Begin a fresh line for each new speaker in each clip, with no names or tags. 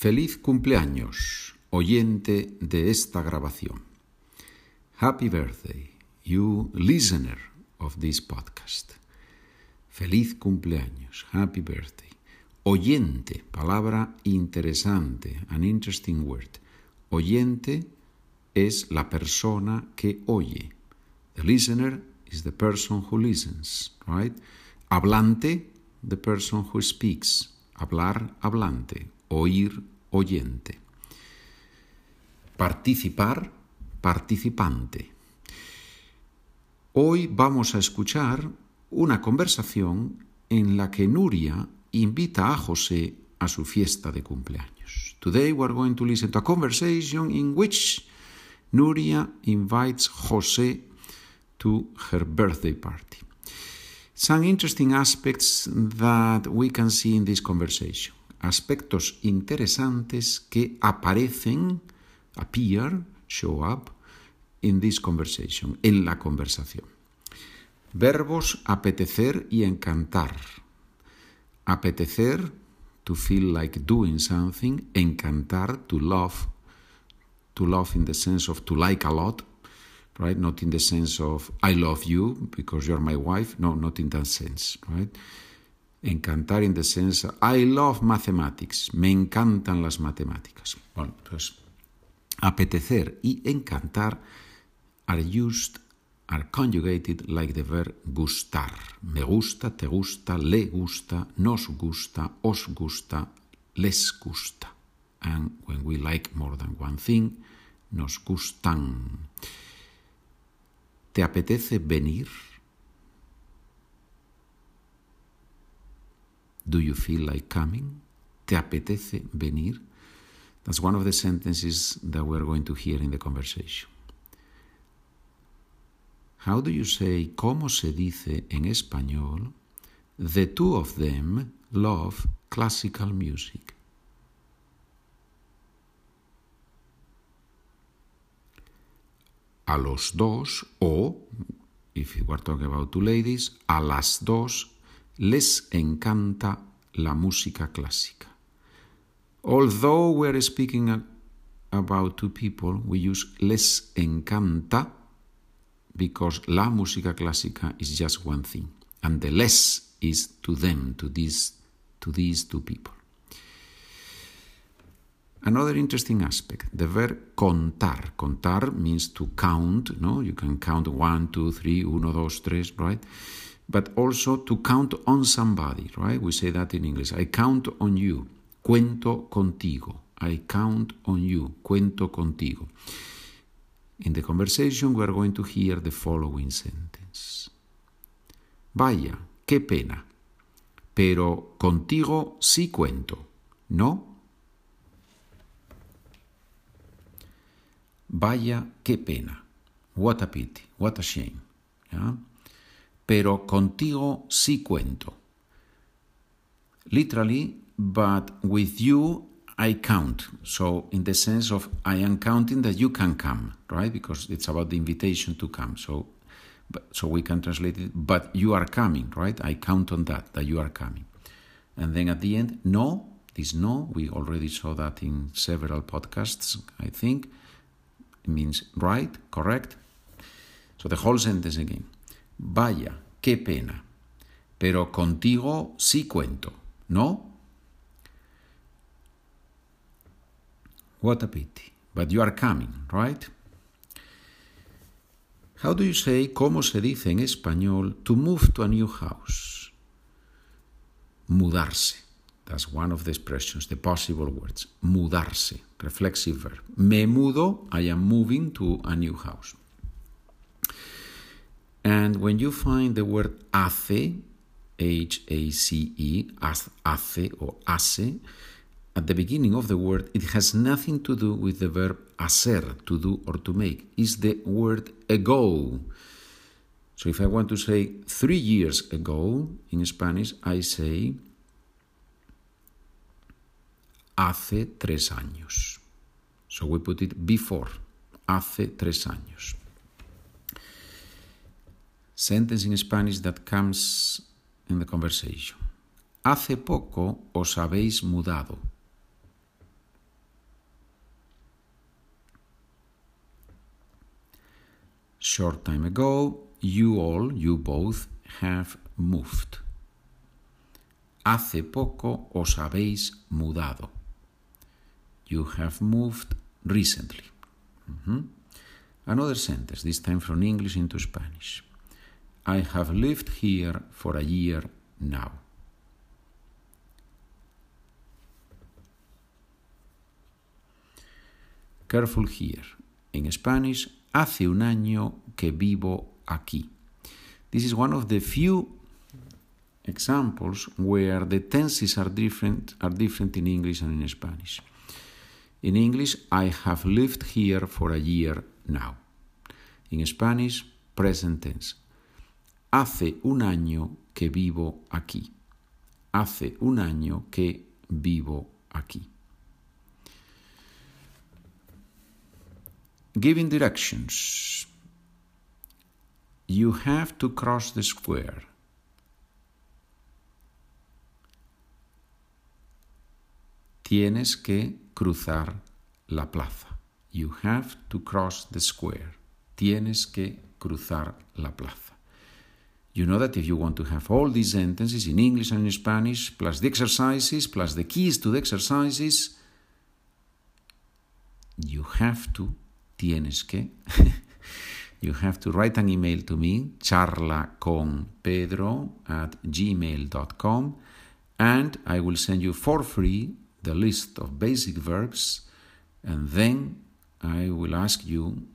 Feliz cumpleaños, oyente de esta grabación. Happy birthday, you listener of this podcast. Feliz cumpleaños, happy birthday. Oyente, palabra interesante, an interesting word. Oyente es la persona que oye. The listener is the person who listens, right? Hablante, the person who speaks. Hablar, hablante. Oír, oyente. Participar, participante. Hoy vamos a escuchar una conversación en la que Nuria invita a José a su fiesta de cumpleaños. Today we are going to listen to a conversation in which Nuria invites José to her birthday party. Some interesting aspects that we can see in this conversation. Aspectos interesantes que aparecen, appear, show up, in this conversation, en la conversación. Verbos apetecer y encantar. Apetecer, to feel like doing something. Encantar, to love. To love in the sense of to like a lot, right? Not in the sense of I love you because you're my wife. No, not in that sense, right? Encantar in the sense I love mathematics. Me encantan las matemáticas. Bueno, entonces, apetecer y encantar are used, are conjugated like the verb gustar. Me gusta, te gusta, le gusta, nos gusta, os gusta, les gusta. And when we like more than one thing, nos gustan. ¿Te apetece venir? Do you feel like coming? ¿Te apetece venir? That's one of the sentences that we're going to hear in the conversation. How do you say, ¿cómo se dice en español? The two of them love classical music. A los dos, o, if we were talking about two ladies, a las dos les encanta la música clásica. Although we're speaking about two people, we use les encanta because la música clásica is just one thing, and the less is to them, to these, to these two people. Another interesting aspect, the verb contar. Contar means to count, no? You can count one, two, three, uno, dos, tres, right? But also to count on somebody, right? We say that in English. I count on you. Cuento contigo. I count on you. Cuento contigo. In the conversation, we are going to hear the following sentence. Vaya, qué pena. Pero contigo sí cuento, ¿no? Vaya, qué pena. What a pity, what a shame. ¿ya? Pero contigo sí cuento. Literally, but with you I count. So, in the sense of I am counting that you can come, right? Because it's about the invitation to come. So, but, so we can translate it, but you are coming, right? I count on that, that you are coming. And then at the end, no, this no, we already saw that in several podcasts, I think. It means right, correct. So the whole sentence again. Vaya, qué pena. Pero contigo sí cuento, ¿no? What a pity. But you are coming, right? How do you say, cómo se dice en español, to move to a new house? Mudarse. That's one of the expressions, the possible words. Mudarse, reflexive verb. Me mudo, I am moving to a new house. And when you find the word hace, H-A-C-E, hace or hace, at the beginning of the word, it has nothing to do with the verb hacer, to do or to make. It's the word ago. So if I want to say three years ago in Spanish, I say hace tres años. So we put it before, hace tres años. sentence in Spanish that comes in the conversation. Hace poco os habéis mudado. Short time ago, you all, you both, have moved. Hace poco os habéis mudado. You have moved recently. Another sentence, this time from English into Spanish. I have lived here for a year now. Careful here. In Spanish, hace un año que vivo aquí. This is one of the few examples where the tenses are different, are different in English and in Spanish. In English, I have lived here for a year now. In Spanish, present tense. Hace un año que vivo aquí. Hace un año que vivo aquí. Giving directions. You have to cross the square. Tienes que cruzar la plaza. You have to cross the square. Tienes que cruzar la plaza. You know that if you want to have all these sentences in English and in Spanish, plus the exercises, plus the keys to the exercises, you have to, tienes que, you have to write an email to me, charla con pedro at gmail.com, and I will send you for free the list of basic verbs, and then I will ask you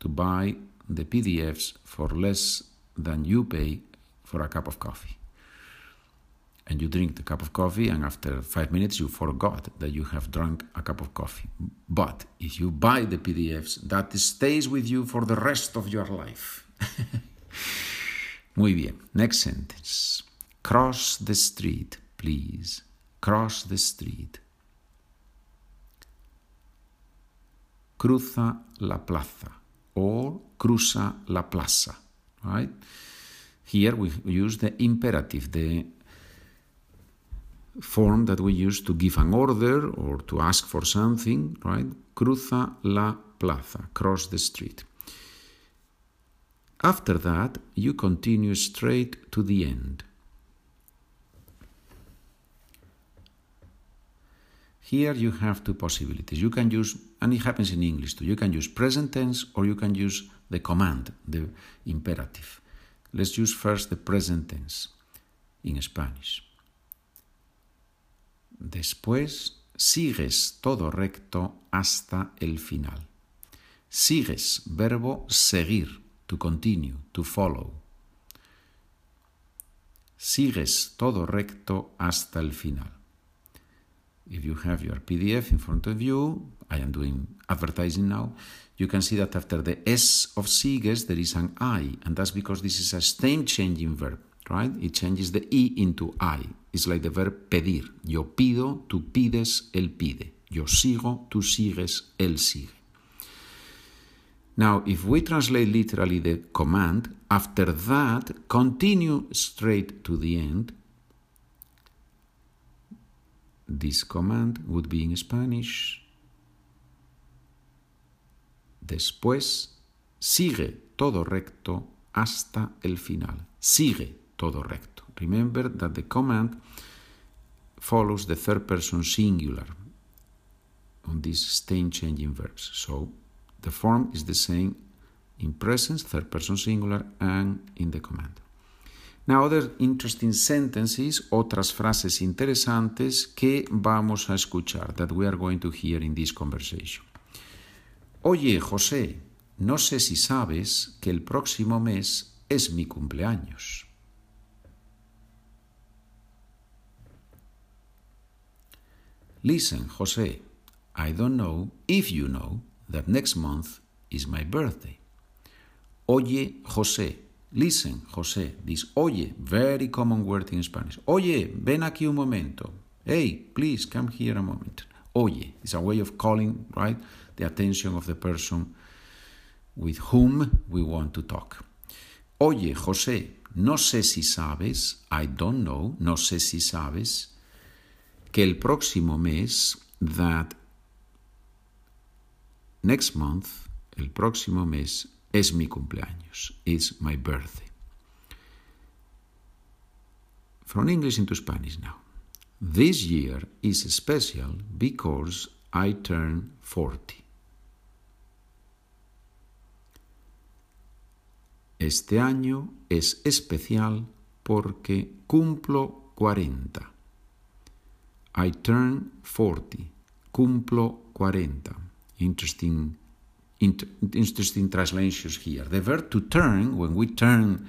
to buy the PDFs for less than you pay for a cup of coffee. And you drink the cup of coffee, and after five minutes, you forgot that you have drunk a cup of coffee. But if you buy the PDFs, that stays with you for the rest of your life. Muy bien. Next sentence. Cross the street, please. Cross the street. Cruza la plaza or cruza la plaza, right? Here we use the imperative, the form that we use to give an order or to ask for something, right? Cruza la plaza, cross the street. After that, you continue straight to the end. Here you have two possibilities. You can use, and it happens in English too, you can use present tense or you can use the command, the imperative. Let's use first the present tense in Spanish. Después sigues todo recto hasta el final. Sigues, verbo seguir, to continue, to follow. Sigues todo recto hasta el final. if you have your PDF in front of you, I am doing advertising now, you can see that after the S of sigues there is an I, and that's because this is a stem changing verb, right? It changes the E into I. It's like the verb pedir. Yo pido, tú pides, él pide. Yo sigo, tú sigues, él sigue. Now, if we translate literally the command, after that, continue straight to the end, This command would be in Spanish. Después, sigue todo recto hasta el final. Sigue todo recto. Remember that the command follows the third person singular on these stem changing verbs. So the form is the same in presence, third person singular, and in the command. Now, other interesting sentences, otras frases interesantes que vamos a escuchar, that we are going to hear in this conversation. Oye, José, no sé si sabes que el próximo mes es mi cumpleaños. Listen, José, I don't know if you know that next month is my birthday. Oye, José, Listen, José, this oye, very common word in Spanish. Oye, ven aquí un momento. Hey, please come here a moment. Oye is a way of calling, right, the attention of the person with whom we want to talk. Oye, José, no sé si sabes, I don't know, no sé si sabes, que el próximo mes, that next month, el próximo mes, Es mi cumpleaños. It's my birthday. From English into Spanish now. This year is special because I turn 40. Este año es especial porque cumplo 40. I turn 40. Cumplo 40. Interesting, inter, interesting translations here. The verb to turn, when we turn,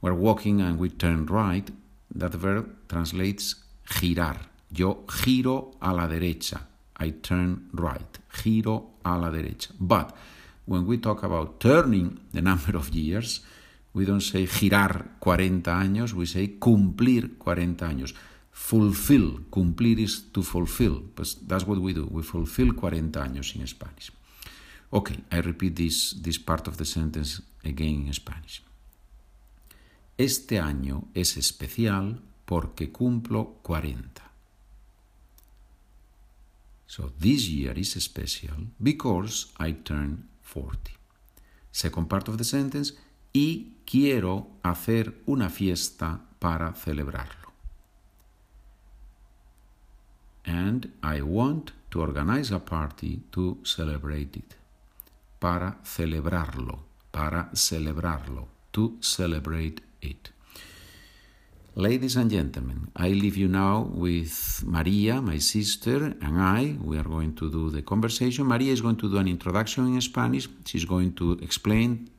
we're walking and we turn right, that verb translates girar. Yo giro a la derecha. I turn right. Giro a la derecha. But when we talk about turning the number of years, we don't say girar 40 años, we say cumplir 40 años. Fulfill, cumplir is to fulfill, but that's what we do. We fulfill 40 años in Spanish. Okay, I repeat this, this part of the sentence again in Spanish. Este año es especial porque cumplo 40. So this year is special because I turn 40. Second part of the sentence, y quiero hacer una fiesta para celebrarlo. And I want to organize a party to celebrate it. Para celebrarlo, para celebrarlo, to celebrate it. Ladies and gentlemen, I leave you now with Maria, my sister, and I. We are going to do the conversation. Maria is going to do an introduction in Spanish. She's going to explain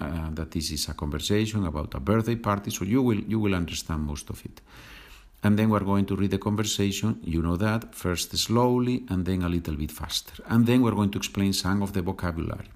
uh, that this is a conversation about a birthday party, so you will you will understand most of it. And then we're going to read the conversation, you know that, first slowly and then a little bit faster. And then we're going to explain some of the vocabulary.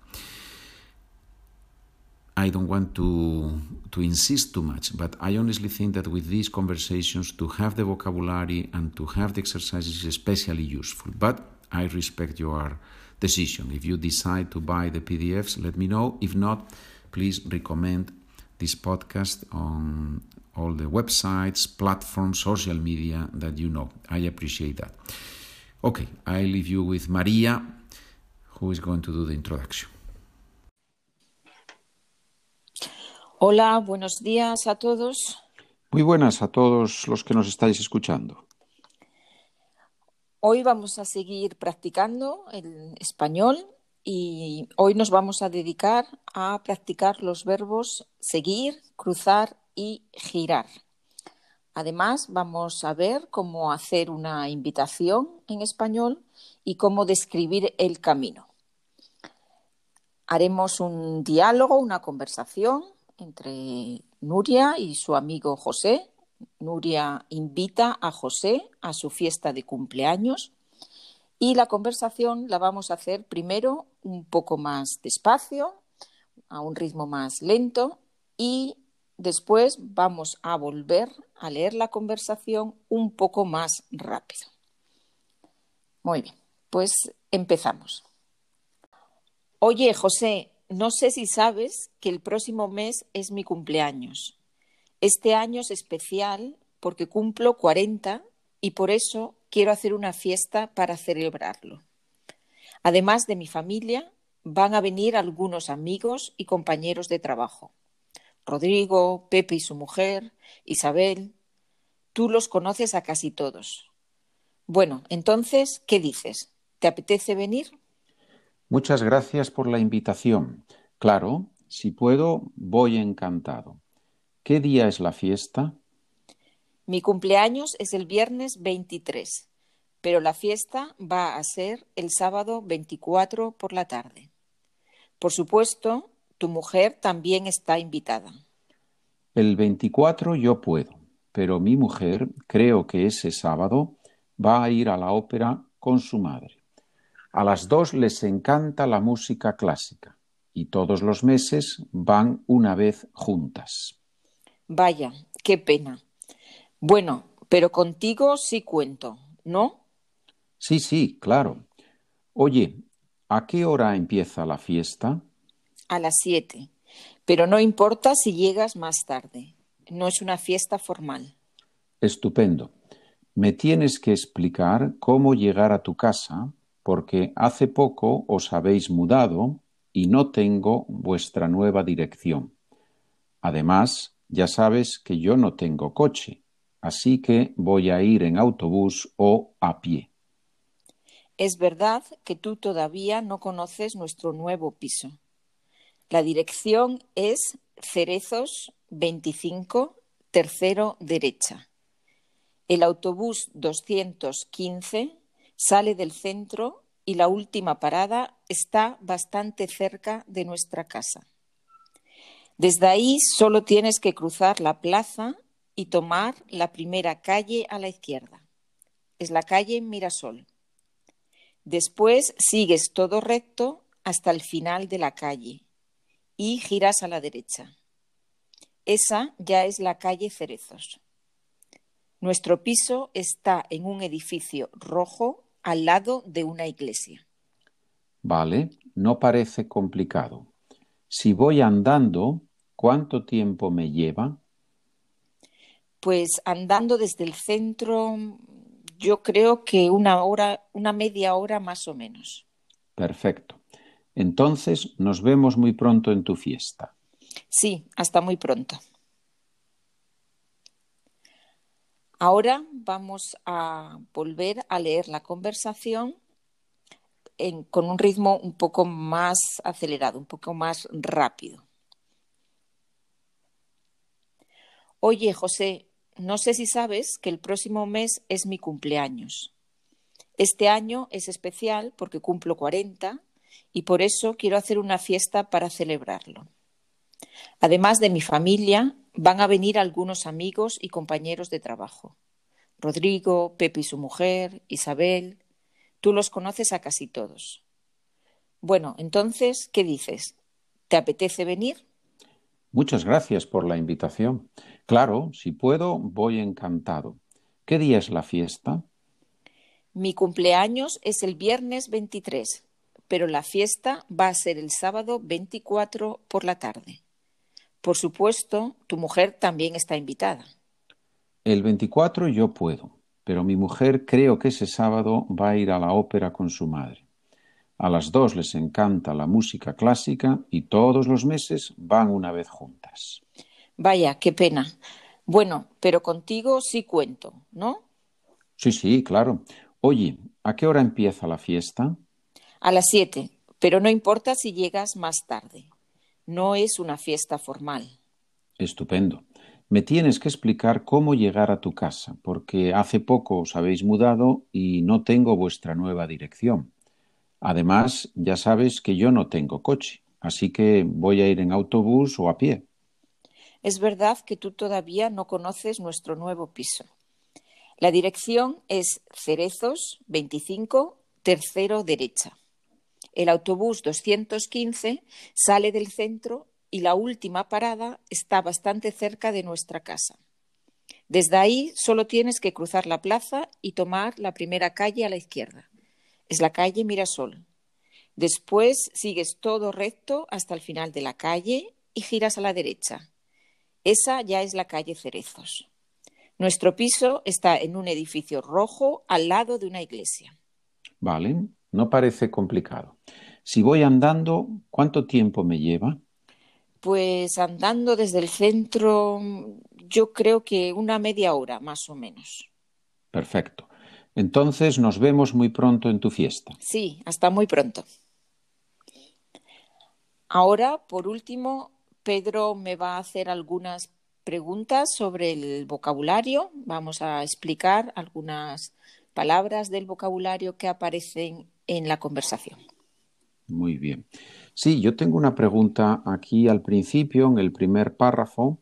I don't want to to insist too much, but I honestly think that with these conversations to have the vocabulary and to have the exercises is especially useful. But I respect your decision. If you decide to buy the PDFs, let me know. If not, please recommend this podcast on all the websites, platforms, social media that you know. I appreciate that. Okay, I leave you with Maria, who is going to do the introduction.
Hola, buenos días a todos.
Muy buenas a todos los que nos estáis escuchando.
Hoy vamos a seguir practicando el español y hoy nos vamos a dedicar a practicar los verbos seguir, cruzar y girar. Además, vamos a ver cómo hacer una invitación en español y cómo describir el camino. Haremos un diálogo, una conversación entre Nuria y su amigo José. Nuria invita a José a su fiesta de cumpleaños y la conversación la vamos a hacer primero un poco más despacio, a un ritmo más lento y después vamos a volver a leer la conversación un poco más rápido. Muy bien, pues empezamos. Oye, José, no sé si sabes que el próximo mes es mi cumpleaños. Este año es especial porque cumplo 40 y por eso quiero hacer una fiesta para celebrarlo. Además de mi familia, van a venir algunos amigos y compañeros de trabajo. Rodrigo, Pepe y su mujer, Isabel. Tú los conoces a casi todos. Bueno, entonces, ¿qué dices? ¿Te apetece venir?
Muchas gracias por la invitación. Claro, si puedo, voy encantado. ¿Qué día es la fiesta?
Mi cumpleaños es el viernes 23, pero la fiesta va a ser el sábado 24 por la tarde. Por supuesto, tu mujer también está invitada.
El 24 yo puedo, pero mi mujer creo que ese sábado va a ir a la ópera con su madre. A las dos les encanta la música clásica y todos los meses van una vez juntas.
Vaya, qué pena. Bueno, pero contigo sí cuento, ¿no?
Sí, sí, claro. Oye, ¿a qué hora empieza la fiesta?
A las siete. Pero no importa si llegas más tarde. No es una fiesta formal.
Estupendo. Me tienes que explicar cómo llegar a tu casa, porque hace poco os habéis mudado y no tengo vuestra nueva dirección. Además, ya sabes que yo no tengo coche, así que voy a ir en autobús o a pie.
Es verdad que tú todavía no conoces nuestro nuevo piso. La dirección es Cerezos 25, tercero derecha. El autobús 215 sale del centro y la última parada está bastante cerca de nuestra casa. Desde ahí solo tienes que cruzar la plaza y tomar la primera calle a la izquierda. Es la calle Mirasol. Después sigues todo recto hasta el final de la calle y giras a la derecha. Esa ya es la calle Cerezos. Nuestro piso está en un edificio rojo al lado de una iglesia.
Vale, no parece complicado. Si voy andando, ¿cuánto tiempo me lleva?
Pues andando desde el centro, yo creo que una hora, una media hora más o menos.
Perfecto. Entonces nos vemos muy pronto en tu fiesta.
Sí, hasta muy pronto. Ahora vamos a volver a leer la conversación con un ritmo un poco más acelerado, un poco más rápido. Oye, José, no sé si sabes que el próximo mes es mi cumpleaños. Este año es especial porque cumplo 40 y por eso quiero hacer una fiesta para celebrarlo. Además de mi familia, van a venir algunos amigos y compañeros de trabajo. Rodrigo, Pepe y su mujer, Isabel. Tú los conoces a casi todos. Bueno, entonces, ¿qué dices? ¿Te apetece venir?
Muchas gracias por la invitación. Claro, si puedo, voy encantado. ¿Qué día es la fiesta?
Mi cumpleaños es el viernes 23, pero la fiesta va a ser el sábado 24 por la tarde. Por supuesto, tu mujer también está invitada.
El 24 yo puedo, pero mi mujer creo que ese sábado va a ir a la ópera con su madre. A las dos les encanta la música clásica y todos los meses van una vez juntas.
Vaya, qué pena. Bueno, pero contigo sí cuento, ¿no?
Sí, sí, claro. Oye, ¿a qué hora empieza la fiesta?
A las siete, pero no importa si llegas más tarde. No es una fiesta formal.
Estupendo. Me tienes que explicar cómo llegar a tu casa, porque hace poco os habéis mudado y no tengo vuestra nueva dirección. Además, ya sabes que yo no tengo coche, así que voy a ir en autobús o a pie.
Es verdad que tú todavía no conoces nuestro nuevo piso. La dirección es Cerezos 25, tercero derecha. El autobús 215 sale del centro y la última parada está bastante cerca de nuestra casa. Desde ahí solo tienes que cruzar la plaza y tomar la primera calle a la izquierda. Es la calle Mirasol. Después sigues todo recto hasta el final de la calle y giras a la derecha. Esa ya es la calle Cerezos. Nuestro piso está en un edificio rojo al lado de una iglesia.
Vale, no parece complicado. Si voy andando, ¿cuánto tiempo me lleva?
Pues andando desde el centro, yo creo que una media hora, más o menos.
Perfecto. Entonces nos vemos muy pronto en tu fiesta.
Sí, hasta muy pronto. Ahora, por último, Pedro me va a hacer algunas preguntas sobre el vocabulario. Vamos a explicar algunas palabras del vocabulario que aparecen en la conversación.
Muy bien. Sí, yo tengo una pregunta aquí al principio, en el primer párrafo.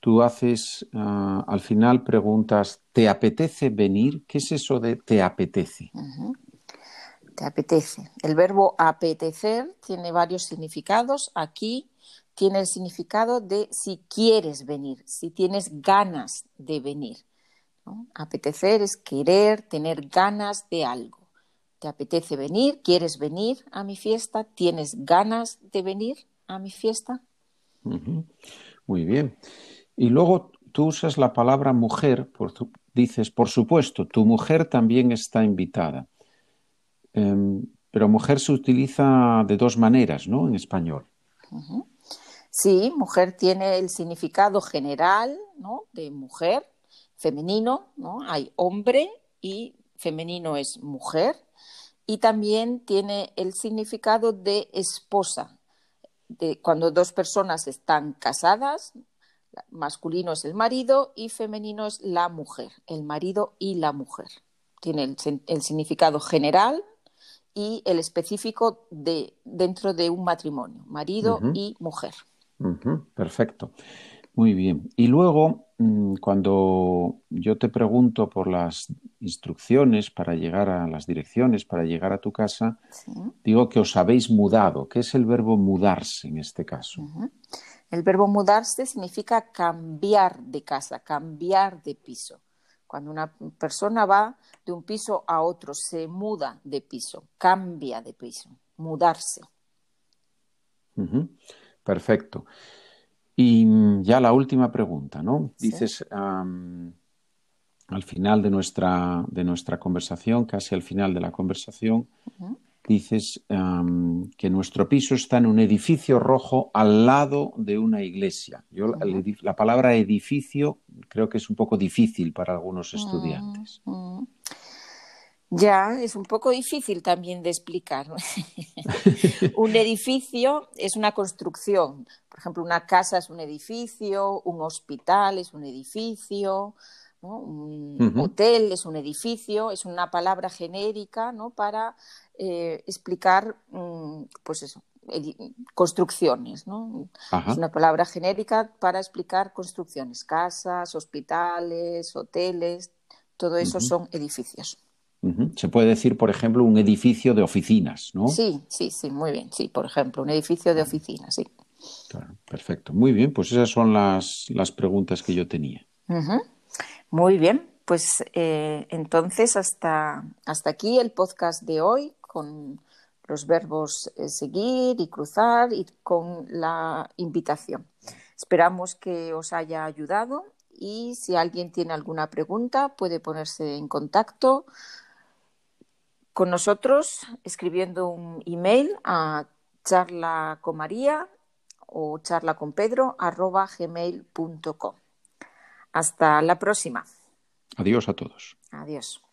Tú haces, uh, al final preguntas, ¿te apetece venir? ¿Qué es eso de te apetece?
Te apetece. El verbo apetecer tiene varios significados. Aquí tiene el significado de si quieres venir, si tienes ganas de venir. ¿no? Apetecer es querer, tener ganas de algo. ¿Te apetece venir? ¿Quieres venir a mi fiesta? ¿Tienes ganas de venir a mi fiesta?
Muy bien. Y luego tú usas la palabra mujer, dices, por supuesto, tu mujer también está invitada. Em, pero mujer se utiliza de dos maneras, ¿no? En español.
Sí, mujer tiene el significado general, ¿no? De mujer, femenino, ¿no? Hay hombre y femenino es mujer. Y también tiene el significado de esposa. De cuando dos personas están casadas, masculino es el marido y femenino es la mujer, el marido y la mujer. Tiene el, significado general y el específico de, dentro de un matrimonio, marido y mujer.
Perfecto. Muy bien. Y luego, mm, cuando yo te pregunto por las instrucciones para llegar a las direcciones, para llegar a tu casa, digo que os habéis mudado. ¿Qué es el verbo mudarse en este caso?
El verbo mudarse significa cambiar de casa, cambiar de piso. Cuando una persona va de un piso a otro, se muda de piso, cambia de piso, mudarse.
Perfecto. Y ya la última pregunta, ¿no? Dices al final de nuestra, de nuestra conversación, casi al final de la conversación, dices que nuestro piso está en un edificio rojo al lado de una iglesia. Yo la, palabra edificio creo que es un poco difícil para algunos estudiantes.
Ya, es un poco difícil también de explicar. un edificio es una construcción. Por ejemplo, una casa es un edificio, un hospital es un edificio, un hotel es un edificio, es una palabra genérica ¿no? para eh, explicar, mm, pues eso, construcciones, ¿no? Es una palabra genérica para explicar construcciones, casas, hospitales, hoteles, todo eso son edificios.
Se puede decir, por ejemplo, un edificio de oficinas, ¿no?
Sí, sí, sí, muy bien, sí, por ejemplo, un edificio de oficinas, sí.
Claro, perfecto. Muy bien, pues esas son las, las preguntas que yo tenía.
Muy bien, pues eh, entonces hasta, hasta aquí el podcast de hoy con los verbos eh, seguir y cruzar y con la invitación. Esperamos que os haya ayudado y si alguien tiene alguna pregunta puede ponerse en contacto con nosotros escribiendo un email a charla con María o charla con Pedro gmail.com. Hasta la próxima.
Adiós a todos.
Adiós.